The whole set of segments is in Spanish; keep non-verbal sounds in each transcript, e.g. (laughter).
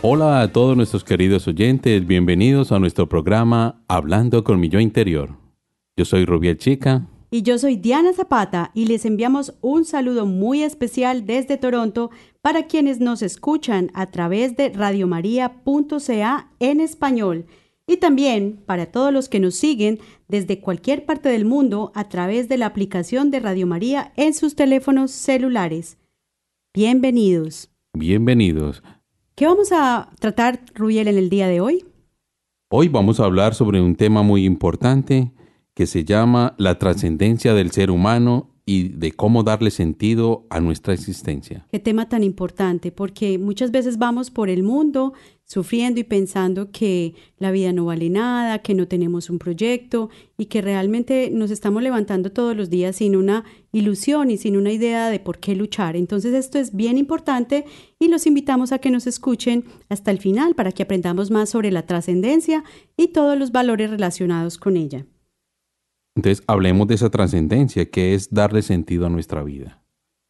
Hola a todos nuestros queridos oyentes, bienvenidos a nuestro programa Hablando con mi yo interior. Yo soy Rubiel Chica. Y yo soy Diana Zapata y les enviamos un saludo muy especial desde Toronto para quienes nos escuchan a través de radiomaria.ca en español y también para todos los que nos siguen desde cualquier parte del mundo a través de la aplicación de Radio María en sus teléfonos celulares. Bienvenidos. Bienvenidos. ¿Qué vamos a tratar, Rubiel, en el día de hoy? Hoy vamos a hablar sobre un tema muy importante que se llama la trascendencia del ser humano y de cómo darle sentido a nuestra existencia. Qué tema tan importante, porque muchas veces vamos por el mundo sufriendo y pensando que la vida no vale nada, que no tenemos un proyecto y que realmente nos estamos levantando todos los días sin una ilusión y sin una idea de por qué luchar. Entonces esto es bien importante y los invitamos a que nos escuchen hasta el final para que aprendamos más sobre la trascendencia y todos los valores relacionados con ella. Entonces, hablemos de esa trascendencia, que es darle sentido a nuestra vida.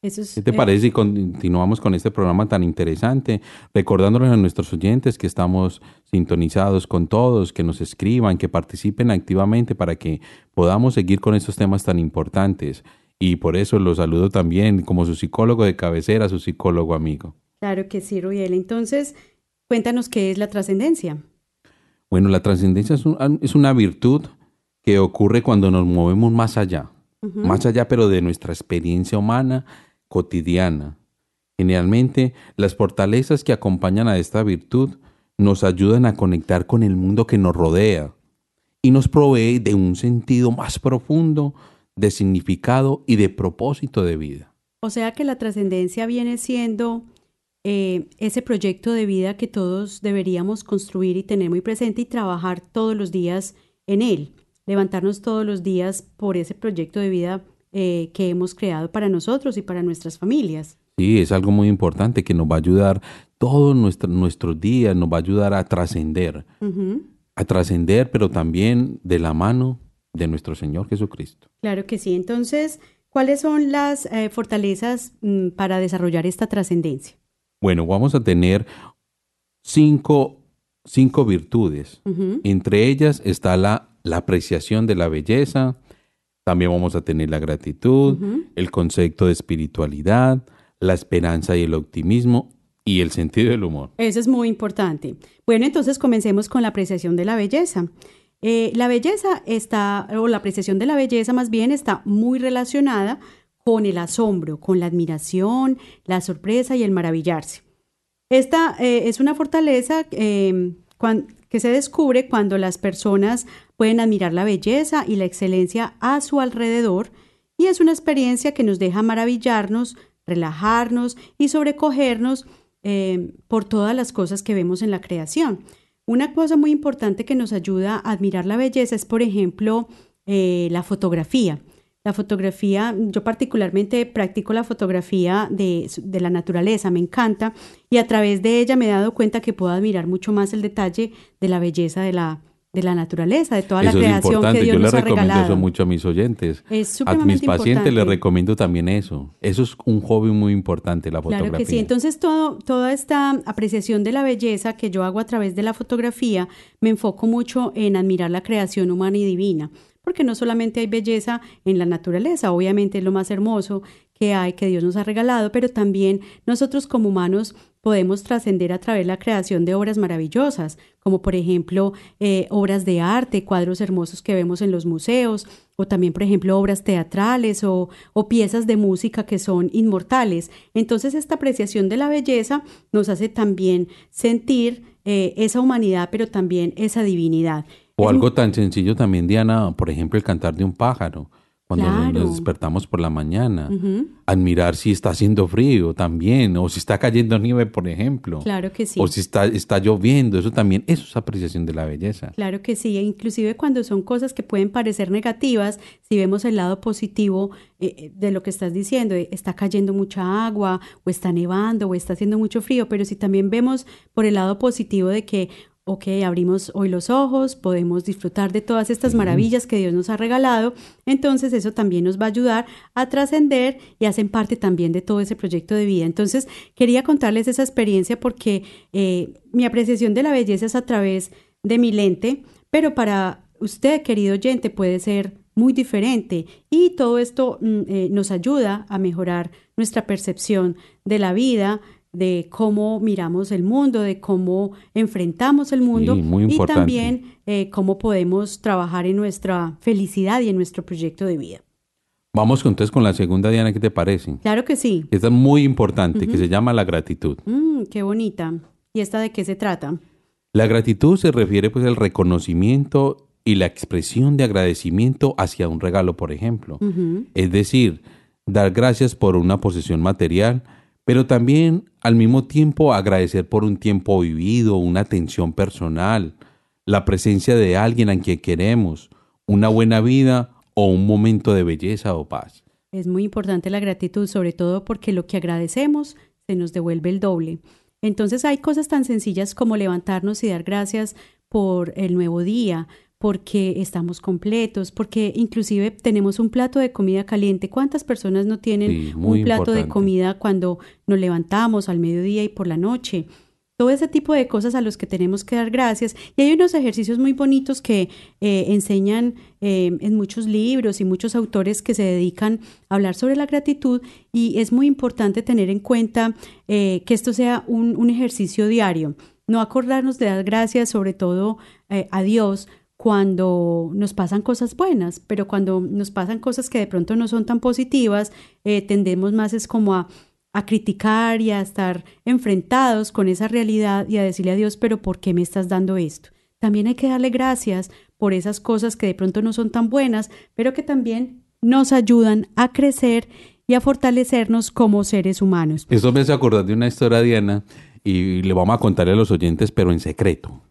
Eso es, ¿Qué te eh, parece si continuamos con este programa tan interesante, recordándoles a nuestros oyentes que estamos sintonizados con todos, que nos escriban, que participen activamente para que podamos seguir con estos temas tan importantes? Y por eso los saludo también como su psicólogo de cabecera, su psicólogo amigo. Claro que sí, Rubiel. Entonces, cuéntanos qué es la trascendencia. Bueno, la trascendencia es, un- es una virtud que ocurre cuando nos movemos más allá, más allá pero de nuestra experiencia humana cotidiana. Generalmente, las fortalezas que acompañan a esta virtud nos ayudan a conectar con el mundo que nos rodea y nos provee de un sentido más profundo de significado y de propósito de vida. O sea que la trascendencia viene siendo eh, ese proyecto de vida que todos deberíamos construir y tener muy presente y trabajar todos los días en él, levantarnos todos los días por ese proyecto de vida eh, que hemos creado para nosotros y para nuestras familias. Sí, es algo muy importante que nos va a ayudar todos nuestro- nuestros días, nos va a ayudar a trascender, a trascender, pero también de la mano de nuestro Señor Jesucristo. Claro que sí. Entonces, ¿cuáles son las eh, fortalezas mm, para desarrollar esta trascendencia? Bueno, vamos a tener cinco, cinco virtudes. Entre ellas está la, la apreciación de la belleza, también vamos a tener la gratitud, el concepto de espiritualidad, la esperanza y el optimismo y el sentido del humor. Eso es muy importante. Bueno, entonces comencemos con la apreciación de la belleza. Eh, la belleza está, o la apreciación de la belleza más bien está muy relacionada con el asombro, con la admiración, la sorpresa y el maravillarse. Esta eh, es una fortaleza eh, que se descubre cuando las personas pueden admirar la belleza y la excelencia a su alrededor y es una experiencia que nos deja maravillarnos, relajarnos y sobrecogernos eh, por todas las cosas que vemos en la creación. Una cosa muy importante que nos ayuda a admirar la belleza es, por ejemplo, eh, la fotografía. La fotografía, yo particularmente practico la fotografía de, de la naturaleza, me encanta y a través de ella me he dado cuenta que puedo admirar mucho más el detalle de la belleza de la, de la naturaleza, de toda eso la es creación importante. que Dios Yo le nos ha recomiendo regalado. eso mucho a mis oyentes. Es A mis pacientes les recomiendo también eso. Eso es un hobby muy importante, la fotografía. Claro que sí. Entonces, todo, toda esta apreciación de la belleza que yo hago a través de la fotografía, me enfoco mucho en admirar la creación humana y divina. Porque no solamente hay belleza en la naturaleza, obviamente es lo más hermoso que hay, que Dios nos ha regalado, pero también nosotros como humanos podemos trascender a través de la creación de obras maravillosas, como por ejemplo eh, obras de arte, cuadros hermosos que vemos en los museos, o también por ejemplo obras teatrales o, piezas de música que son inmortales. Entonces esta apreciación de la belleza nos hace también sentir eh, esa humanidad, pero también esa divinidad. O algo tan sencillo también, Diana, por ejemplo, el cantar de un pájaro. Cuando nos- Claro. nos despertamos por la mañana. Ujú. Admirar si está haciendo frío también, o si está cayendo nieve, por ejemplo. Claro que sí. O si está, está lloviendo, eso también, eso es apreciación de la belleza. Claro que sí, e inclusive cuando son cosas que pueden parecer negativas, si vemos el lado positivo eh, eh, de lo que estás diciendo, está cayendo mucha agua, o está nevando, o está haciendo mucho frío, pero si también vemos por el lado positivo de que, ok, abrimos hoy los ojos, podemos disfrutar de todas estas maravillas que Dios nos ha regalado, entonces eso también nos va a ayudar a trascender y hacen parte también de todo ese proyecto de vida. Entonces, quería contarles esa experiencia porque eh, mi apreciación de la belleza es a través de mi lente, pero para usted, querido oyente, puede ser muy diferente y todo esto mm, eh, nos ayuda a mejorar nuestra percepción de la vida, de cómo miramos el mundo, de cómo enfrentamos el mundo Sí, muy y también eh, cómo podemos trabajar en nuestra felicidad y en nuestro proyecto de vida. Vamos entonces con la segunda, Diana, ¿qué te parece? Claro que sí. Esta es muy importante, que se llama la gratitud. Mm, qué bonita. ¿Y esta de qué se trata? La gratitud se refiere pues al reconocimiento y la expresión de agradecimiento hacia un regalo, por ejemplo. Es decir, dar gracias por una posesión material, pero también al mismo tiempo agradecer por un tiempo vivido, una atención personal, la presencia de alguien a quien queremos, una buena vida o un momento de belleza o paz. Es muy importante la gratitud, sobre todo porque lo que agradecemos se nos devuelve el doble. Entonces hay cosas tan sencillas como levantarnos y dar gracias por el nuevo día, porque estamos completos, porque inclusive tenemos un plato de comida caliente. ¿Cuántas personas no tienen Sí, un plato de comida cuando nos levantamos al mediodía y por la noche? Todo ese tipo de cosas a los que tenemos que dar gracias. Y hay unos ejercicios muy bonitos que eh, enseñan eh, en muchos libros y muchos autores que se dedican a hablar sobre la gratitud y es muy importante tener en cuenta eh, que esto sea un, un ejercicio diario. No acordarnos de dar gracias sobre todo a Dios cuando nos pasan cosas buenas, pero cuando nos pasan cosas que de pronto no son tan positivas, eh, tendemos más es como a criticar y a estar enfrentados con esa realidad y a decirle a Dios, pero ¿por qué me estás dando esto? También hay que darle gracias por esas cosas que de pronto no son tan buenas, pero que también nos ayudan a crecer y a fortalecernos como seres humanos. Eso me hace acordar de una historia, Diana, y le vamos a contarle a los oyentes, pero en secreto.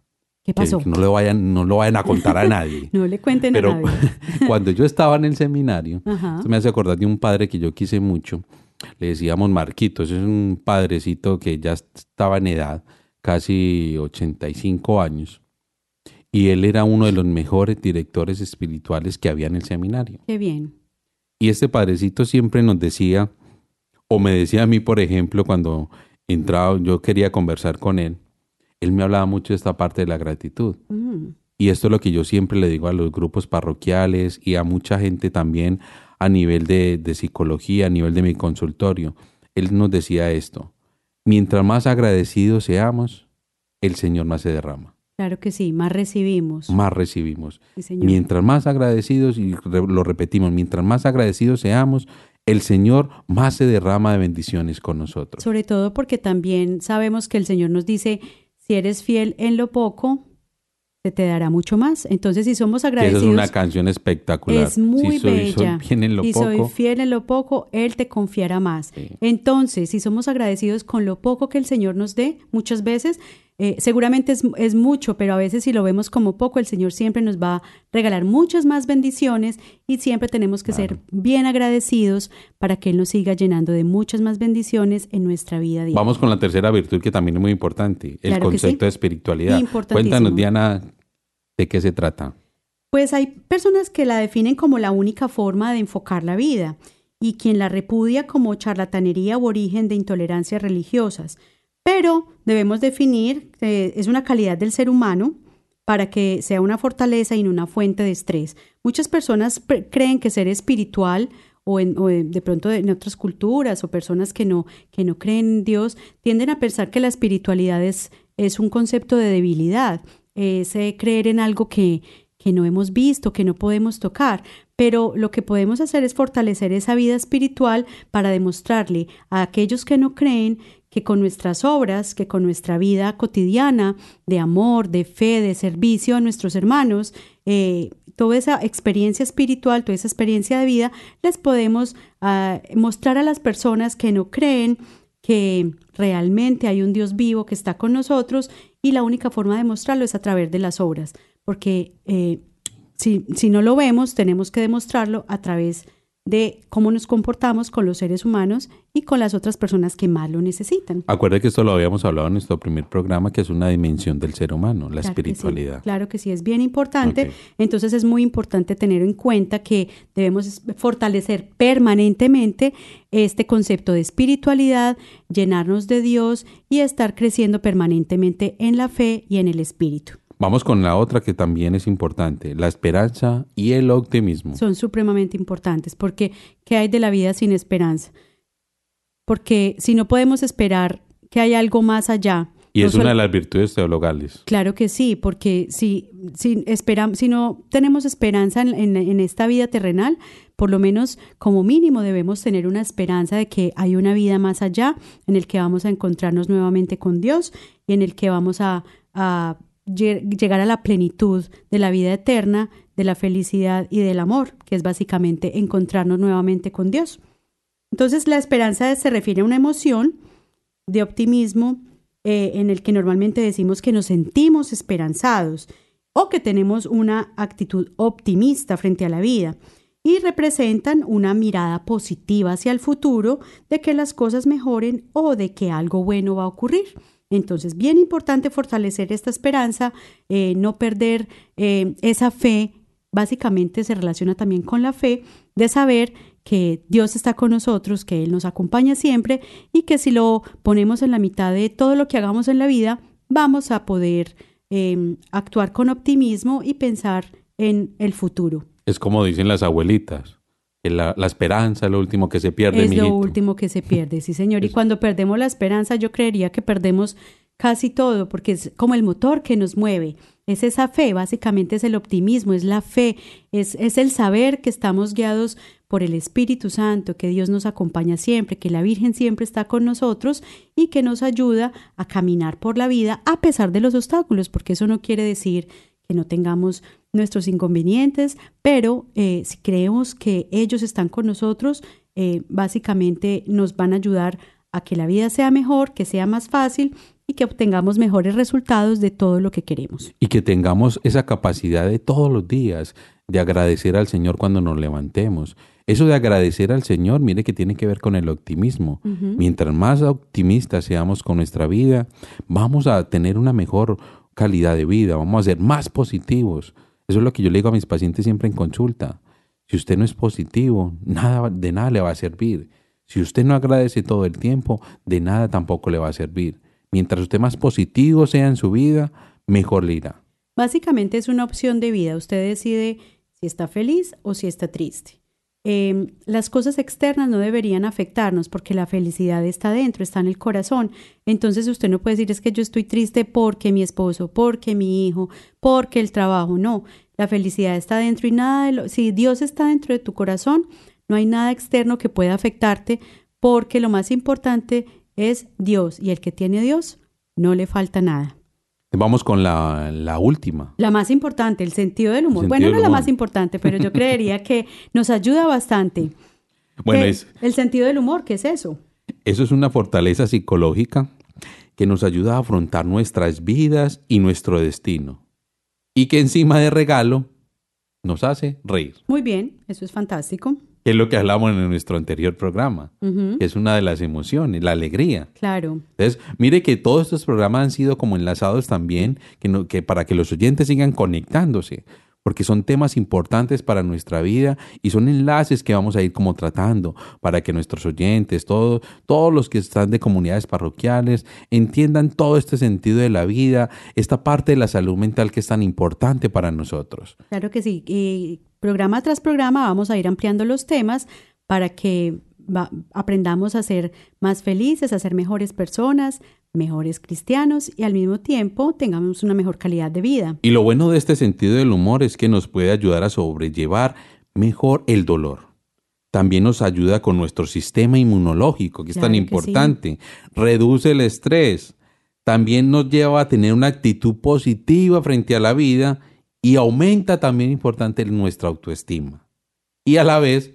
¿Qué Que- pasó? que no, le vayan, no lo vayan a contar a (laughs) nadie. No le cuenten Pero a nadie. (laughs) cuando yo estaba en el seminario, esto me hace acordar de un padre que yo quise mucho. Le decíamos Marquito, ese es un padrecito que ya estaba en edad, casi 85 años. Y él era uno de los mejores directores espirituales que había en el seminario. Qué bien. Y este padrecito siempre nos decía, o me decía a mí, por ejemplo, cuando entraba, yo quería conversar con él, él me hablaba mucho de esta parte de la gratitud. Mm, Y esto es lo que yo siempre le digo a los grupos parroquiales y a mucha gente también a nivel de, de psicología, a nivel de mi consultorio. Él nos decía esto, mientras más agradecidos seamos, el Señor más se derrama, claro que sí, más recibimos. más recibimos. Sí. Mientras más agradecidos, y lo repetimos, mientras más agradecidos seamos, el Señor más se derrama de bendiciones con nosotros. Sobre todo porque también sabemos que el Señor nos dice, si eres fiel en lo poco, se te dará mucho más. Entonces, si somos Que esa agradecidos, es una canción espectacular. es muy si soy, bella. bien en lo si poco, soy fiel en lo poco, Él te confiará más. Sí. Entonces, si somos agradecidos con lo poco que el Señor nos dé, muchas veces, eh, seguramente es, es mucho, pero a veces si lo vemos como poco, el Señor siempre nos va a regalar muchas más bendiciones y siempre tenemos que ser bien agradecidos para que Él nos siga llenando de muchas más bendiciones en nuestra vida diaria. Vamos con la tercera virtud que también es muy importante, el Claro concepto sí. de espiritualidad. Cuéntanos, Diana, de qué se trata. Pues hay personas que la definen como la única forma de enfocar la vida y quien la repudia como charlatanería u origen de intolerancias religiosas. Pero debemos definir que es una calidad del ser humano para que sea una fortaleza y no una fuente de estrés. Muchas personas creen que ser espiritual o, de pronto en otras culturas o personas que no, que no creen en Dios, tienden a pensar que la espiritualidad es, es un concepto de debilidad, es eh, creer en algo que, que no hemos visto, que no podemos tocar. Pero lo que podemos hacer es fortalecer esa vida espiritual para demostrarle a aquellos que no creen que con nuestras obras, que con nuestra vida cotidiana de amor, de fe, de servicio a nuestros hermanos, eh, toda esa experiencia espiritual, toda esa experiencia de vida, les podemos ah, mostrar a las personas que no creen que realmente hay un Dios vivo que está con nosotros y la única forma de mostrarlo es a través de las obras, porque eh, si, si no lo vemos, tenemos que demostrarlo a través de cómo nos comportamos con los seres humanos y con las otras personas que más lo necesitan. Acuerde que esto lo habíamos hablado en nuestro primer programa, que es una dimensión del ser humano, la Claro que sí, espiritualidad. claro que sí, es bien importante. Entonces es muy importante tener en cuenta que debemos fortalecer permanentemente este concepto de espiritualidad, llenarnos de Dios y estar creciendo permanentemente en la fe y en el espíritu. Vamos con la otra que también es importante, la esperanza y el optimismo. Son supremamente importantes porque ¿qué hay de la vida sin esperanza? Porque si no podemos esperar que hay algo más allá, Y no es una de las virtudes teologales. Claro que sí, porque si, si, esperam- si no tenemos esperanza en, en- en esta vida terrenal, por lo menos como mínimo debemos tener una esperanza de que hay una vida más allá en el que vamos a encontrarnos nuevamente con Dios y en el que vamos a, llegar a la plenitud de la vida eterna, de la felicidad y del amor, que es básicamente encontrarnos nuevamente con Dios. Entonces la esperanza se refiere a una emoción de optimismo eh, en el que normalmente decimos que nos sentimos esperanzados o que tenemos una actitud optimista frente a la vida y representan una mirada positiva hacia el futuro de que las cosas mejoren o de que algo bueno va a ocurrir. Entonces, bien importante fortalecer esta esperanza, eh, no perder eh, esa fe, básicamente se relaciona también con la fe de saber que Dios está con nosotros, que Él nos acompaña siempre y que si lo ponemos en la mitad de todo lo que hagamos en la vida, vamos a poder eh, actuar con optimismo y pensar en el futuro. Es como dicen las abuelitas, que la, la esperanza es lo último que se pierde, es lo último que se pierde, sí señor. Y cuando perdemos la esperanza, yo creería que perdemos casi todo, porque es como el motor que nos mueve. Es esa fe, básicamente es el optimismo, es la fe, es, es el saber que estamos guiados por el Espíritu Santo, que Dios nos acompaña siempre, que la Virgen siempre está con nosotros y que nos ayuda a caminar por la vida a pesar de los obstáculos, porque eso no quiere decir que no tengamos nuestros inconvenientes, pero eh, si creemos que ellos están con nosotros, eh, básicamente nos van a ayudar a que la vida sea mejor, que sea más fácil y que obtengamos mejores resultados de todo lo que queremos. Y que tengamos esa capacidad de todos los días de agradecer al Señor cuando nos levantemos. Eso de agradecer al Señor, mire que tiene que ver con el optimismo. Mientras más optimistas seamos con nuestra vida, vamos a tener una mejor calidad de vida, vamos a ser más positivos. Eso es lo que yo le digo a mis pacientes siempre en consulta. Si usted no es positivo, nada, de nada le va a servir. Si usted no agradece todo el tiempo, de nada tampoco le va a servir. Mientras usted más positivo sea en su vida, mejor le irá. Básicamente es una opción de vida. Usted decide si está feliz o si está triste. Eh, las cosas externas no deberían afectarnos porque la felicidad está dentro, está en el corazón. Entonces usted no puede decir es que yo estoy triste porque mi esposo, porque mi hijo, porque el trabajo. No, la felicidad está dentro y nada de lo, si Dios está dentro de tu corazón, no hay nada externo que pueda afectarte porque lo más importante es Dios y el que tiene Dios no le falta nada. Vamos con la, la última. La más importante, el sentido del humor. Bueno, no del la humor. más importante, pero yo (laughs) creería que nos ayuda bastante. Bueno, ¿Qué- es, El sentido del humor, ¿qué es eso? eso es una fortaleza psicológica que nos ayuda a afrontar nuestras vidas y nuestro destino. Y que encima de regalo nos hace reír. Muy bien, eso es fantástico. Que es lo que hablamos en nuestro anterior programa. Que es una de las emociones, la alegría. Claro. Entonces, mire que todos estos programas han sido como enlazados también, que, no- que para que los oyentes sigan conectándose, porque son temas importantes para nuestra vida y son enlaces que vamos a ir como tratando para que nuestros oyentes, todos, todos los que están de comunidades parroquiales, entiendan todo este sentido de la vida, esta parte de la salud mental que es tan importante para nosotros. Claro que sí. Y programa tras programa vamos a ir ampliando los temas para que va- aprendamos a ser más felices, a ser mejores personas, mejores cristianos y al mismo tiempo tengamos una mejor calidad de vida. Y lo bueno de este sentido del humor es que nos puede ayudar a sobrellevar mejor el dolor. También nos ayuda con nuestro sistema inmunológico, que es tan sí. importante. Reduce el estrés. También nos lleva a tener una actitud positiva frente a la vida y aumenta también importante nuestra autoestima. Y a la vez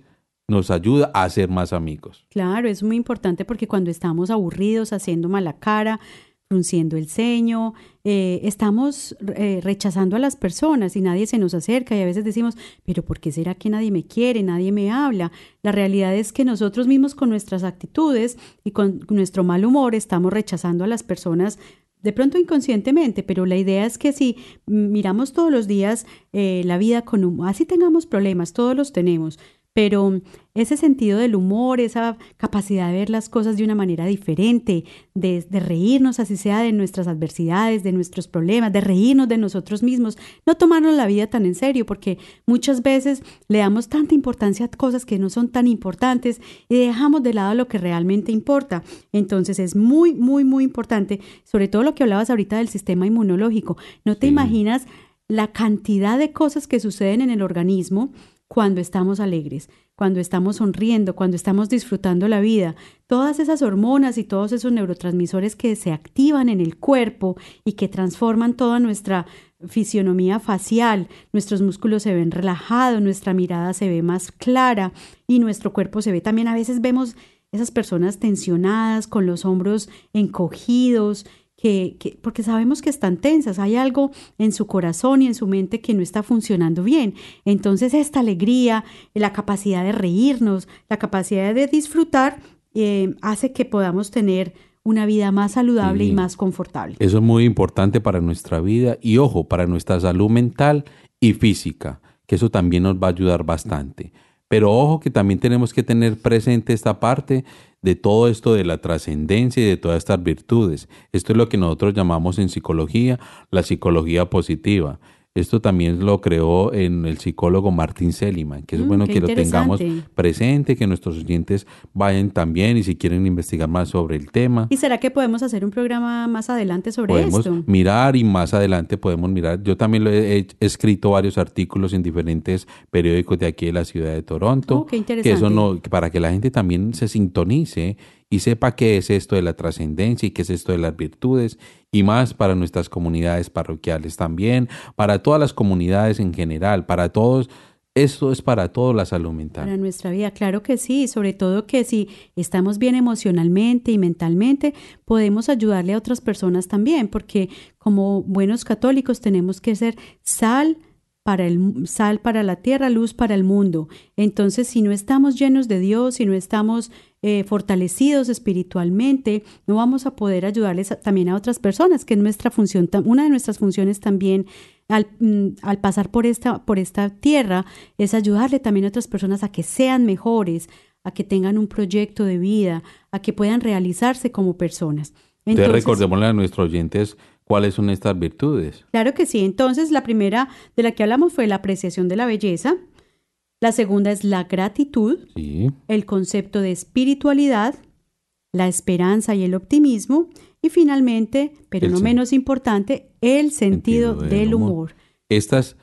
nos ayuda a ser más amigos. Claro, es muy importante porque cuando estamos aburridos, haciendo mala cara, frunciendo el ceño, eh, estamos eh, rechazando a las personas y nadie se nos acerca y a veces decimos, pero ¿por qué será que nadie me quiere, nadie me habla? La realidad es que nosotros mismos con nuestras actitudes y con nuestro mal humor estamos rechazando a las personas de pronto inconscientemente, pero la idea es que si miramos todos los días eh, la vida con humor, así tengamos problemas, todos los tenemos, pero ese sentido del humor, esa capacidad de ver las cosas de una manera diferente, de, de, reírnos, así sea de nuestras adversidades, de nuestros problemas, de reírnos de nosotros mismos, no tomarnos la vida tan en serio, porque muchas veces le damos tanta importancia a cosas que no son tan importantes y dejamos de lado lo que realmente importa. Entonces es muy, muy, muy importante, sobre todo lo que hablabas ahorita del sistema inmunológico. No te Sí. imaginas la cantidad de cosas que suceden en el organismo cuando estamos alegres, cuando estamos sonriendo, cuando estamos disfrutando la vida. Todas esas hormonas y todos esos neurotransmisores que se activan en el cuerpo y que transforman toda nuestra fisionomía facial, nuestros músculos se ven relajados, nuestra mirada se ve más clara y nuestro cuerpo se ve también, a veces vemos esas personas tensionadas, con los hombros encogidos, que, que, porque sabemos que están tensas, hay algo en su corazón y en su mente que no está funcionando bien. Entonces esta alegría, la capacidad de reírnos, la capacidad de disfrutar, eh, hace que podamos tener una vida más saludable Sí. y más confortable. Eso es muy importante para nuestra vida y ojo, para nuestra salud mental y física, que eso también nos va a ayudar bastante. Pero ojo que también tenemos que tener presente esta parte de todo esto de la trascendencia y de todas estas virtudes. Esto es lo que nosotros llamamos en psicología la psicología positiva. Esto también lo creó en el psicólogo Martin Seligman, que es Mm, bueno que lo tengamos interesante. presente, que nuestros oyentes vayan también y si quieren investigar más sobre el tema. ¿Y será que podemos hacer un programa más adelante sobre Podemos esto? mirar y más adelante podemos mirar. Yo también lo he, he escrito varios artículos en diferentes periódicos de aquí de la ciudad de Toronto. Oh, qué que eso interesante. no, para que la gente también se sintonice y sepa qué es esto de la trascendencia y qué es esto de las virtudes y más para nuestras comunidades parroquiales también, para todas las comunidades en general, para todos. Esto es para toda la salud mental. Para nuestra vida, claro que sí, sobre todo que si estamos bien emocionalmente y mentalmente, podemos ayudarle a otras personas también, porque como buenos católicos tenemos que ser sal para el sal para la tierra, luz para el mundo. Entonces, si no estamos llenos de Dios, si no estamos eh, fortalecidos espiritualmente, no vamos a poder ayudarles a- también a otras personas, que es nuestra función, una de nuestras funciones también al, mm, al pasar por esta, por esta tierra es ayudarle también a otras personas a que sean mejores, a que tengan un proyecto de vida, a que puedan realizarse como personas. Entonces, recordémosle a nuestros oyentes cuáles son estas virtudes. Claro que sí. Entonces, la primera de la que hablamos fue la apreciación de la belleza. La segunda es la gratitud, Sí. el concepto de espiritualidad, la esperanza y el optimismo. Y finalmente, pero El no menos importante, el sentido, Sentido del del humor. humor. Estas,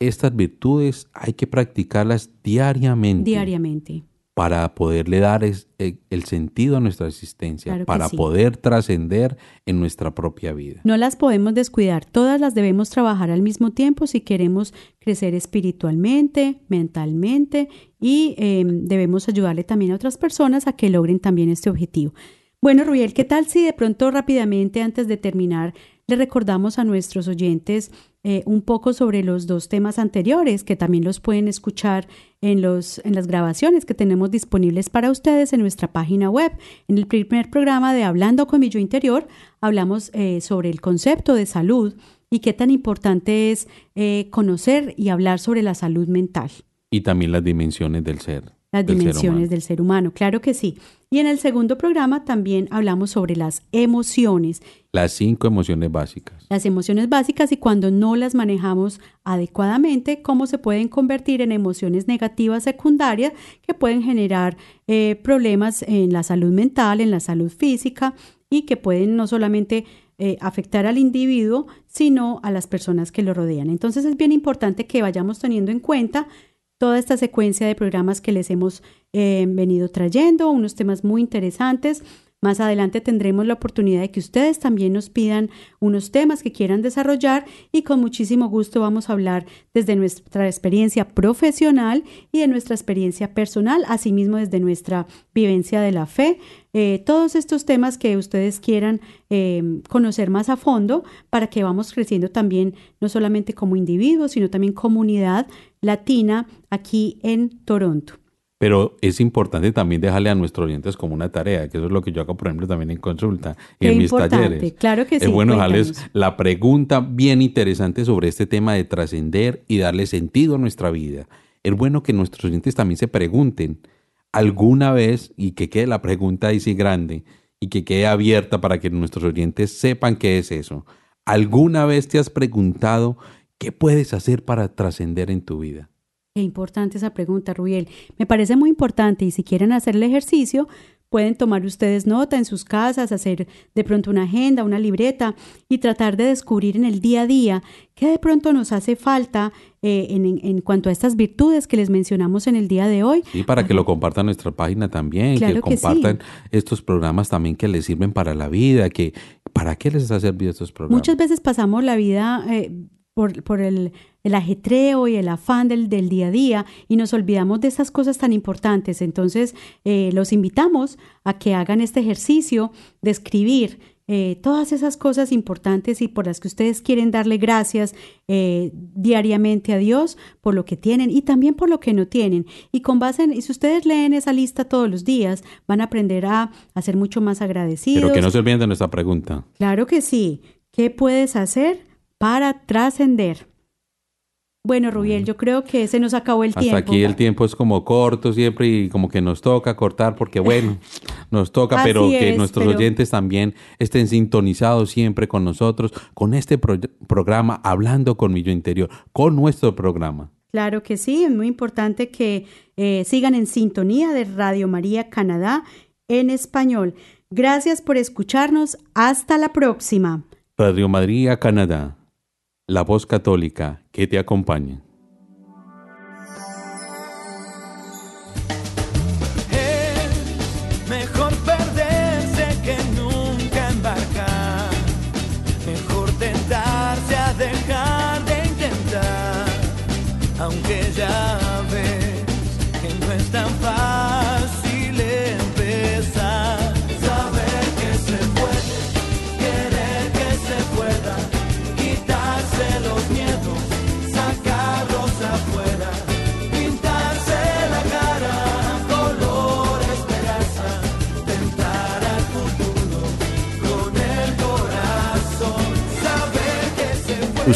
estas virtudes hay que practicarlas diariamente. diariamente. Para poderle dar es- eh, el sentido a nuestra existencia, Claro para sí. poder trascender en nuestra propia vida. No las podemos descuidar, todas las debemos trabajar al mismo tiempo si queremos crecer espiritualmente, mentalmente y eh, debemos ayudarle también a otras personas a que logren también este objetivo. Bueno, Rubiel, ¿qué tal si de pronto rápidamente antes de terminar le recordamos a nuestros oyentes eh, un poco sobre los dos temas anteriores que también los pueden escuchar en, los, en las grabaciones que tenemos disponibles para ustedes en nuestra página web. En el primer programa de Hablando con mi yo interior hablamos eh, sobre el concepto de salud y qué tan importante es eh, conocer y hablar sobre la salud mental. Y también las dimensiones del ser. Las Del dimensiones del ser humano. Claro que sí. Y en el segundo programa también hablamos sobre las emociones Las cinco emociones básicas. las emociones básicas y cuando no las manejamos adecuadamente, cómo se pueden convertir en emociones negativas secundarias que pueden generar eh, problemas en la salud mental, en la salud física y que pueden no solamente eh, afectar al individuo, sino a las personas que lo rodean. Entonces es bien importante que vayamos teniendo en cuenta toda esta secuencia de programas que les hemos eh, venido trayendo, unos temas muy interesantes. Más adelante tendremos la oportunidad de que ustedes también nos pidan unos temas que quieran desarrollar y con muchísimo gusto vamos a hablar desde nuestra experiencia profesional y de nuestra experiencia personal, asimismo desde nuestra vivencia de la fe. Eh, todos estos temas que ustedes quieran eh, conocer más a fondo para que vamos creciendo también, no solamente como individuos, sino también comunidad latina aquí en Toronto. Pero es importante también dejarle a nuestros oyentes como una tarea, que eso es lo que yo hago, por ejemplo, también en consulta y Qué en mis importante, talleres. claro que sí, Es bueno dejarles la pregunta bien interesante sobre este tema de trascender y darle sentido a nuestra vida. Es bueno que nuestros oyentes también se pregunten alguna vez y que quede la pregunta ahí sí grande y que quede abierta para que nuestros oyentes sepan qué es eso. ¿Alguna vez te has preguntado qué puedes hacer para trascender en tu vida? Qué importante esa pregunta, Rubiel. Me parece muy importante y si quieren hacer el ejercicio, pueden tomar ustedes nota en sus casas, hacer de pronto una agenda, una libreta y tratar de descubrir en el día a día qué de pronto nos hace falta eh, en, cuanto a estas virtudes que les mencionamos en el día de hoy. Sí, para que lo compartan nuestra página también, Claro que que sí. compartan estos programas también que les sirven para la vida, que ¿para qué les ha servido estos programas? Muchas veces pasamos la vida eh, por, por el, el ajetreo y el afán del, del día a día y nos olvidamos de esas cosas tan importantes. Entonces, eh, los invitamos a que hagan este ejercicio de escribir eh, todas esas cosas importantes y por las que ustedes quieren darle gracias eh, diariamente a Dios por lo que tienen y también por lo que no tienen. Y con base en, y si ustedes leen esa lista todos los días, van a aprender a, a ser mucho más agradecidos. Pero que no se olviden de nuestra pregunta. Claro que sí. ¿Qué puedes hacer para trascender? Bueno, Rubiel, yo creo que se nos acabó el Hasta tiempo. aquí el tiempo es como corto siempre y como que nos toca cortar porque bueno, (laughs) nos toca, pero que es, nuestros pero- oyentes también estén sintonizados siempre con nosotros, con este pro- programa Hablando con mi yo interior, con nuestro programa. Claro que sí, es muy importante que eh, sigan en sintonía de Radio María Canadá en español. Gracias por escucharnos. Hasta la próxima. Radio María Canadá, la voz católica que te acompaña.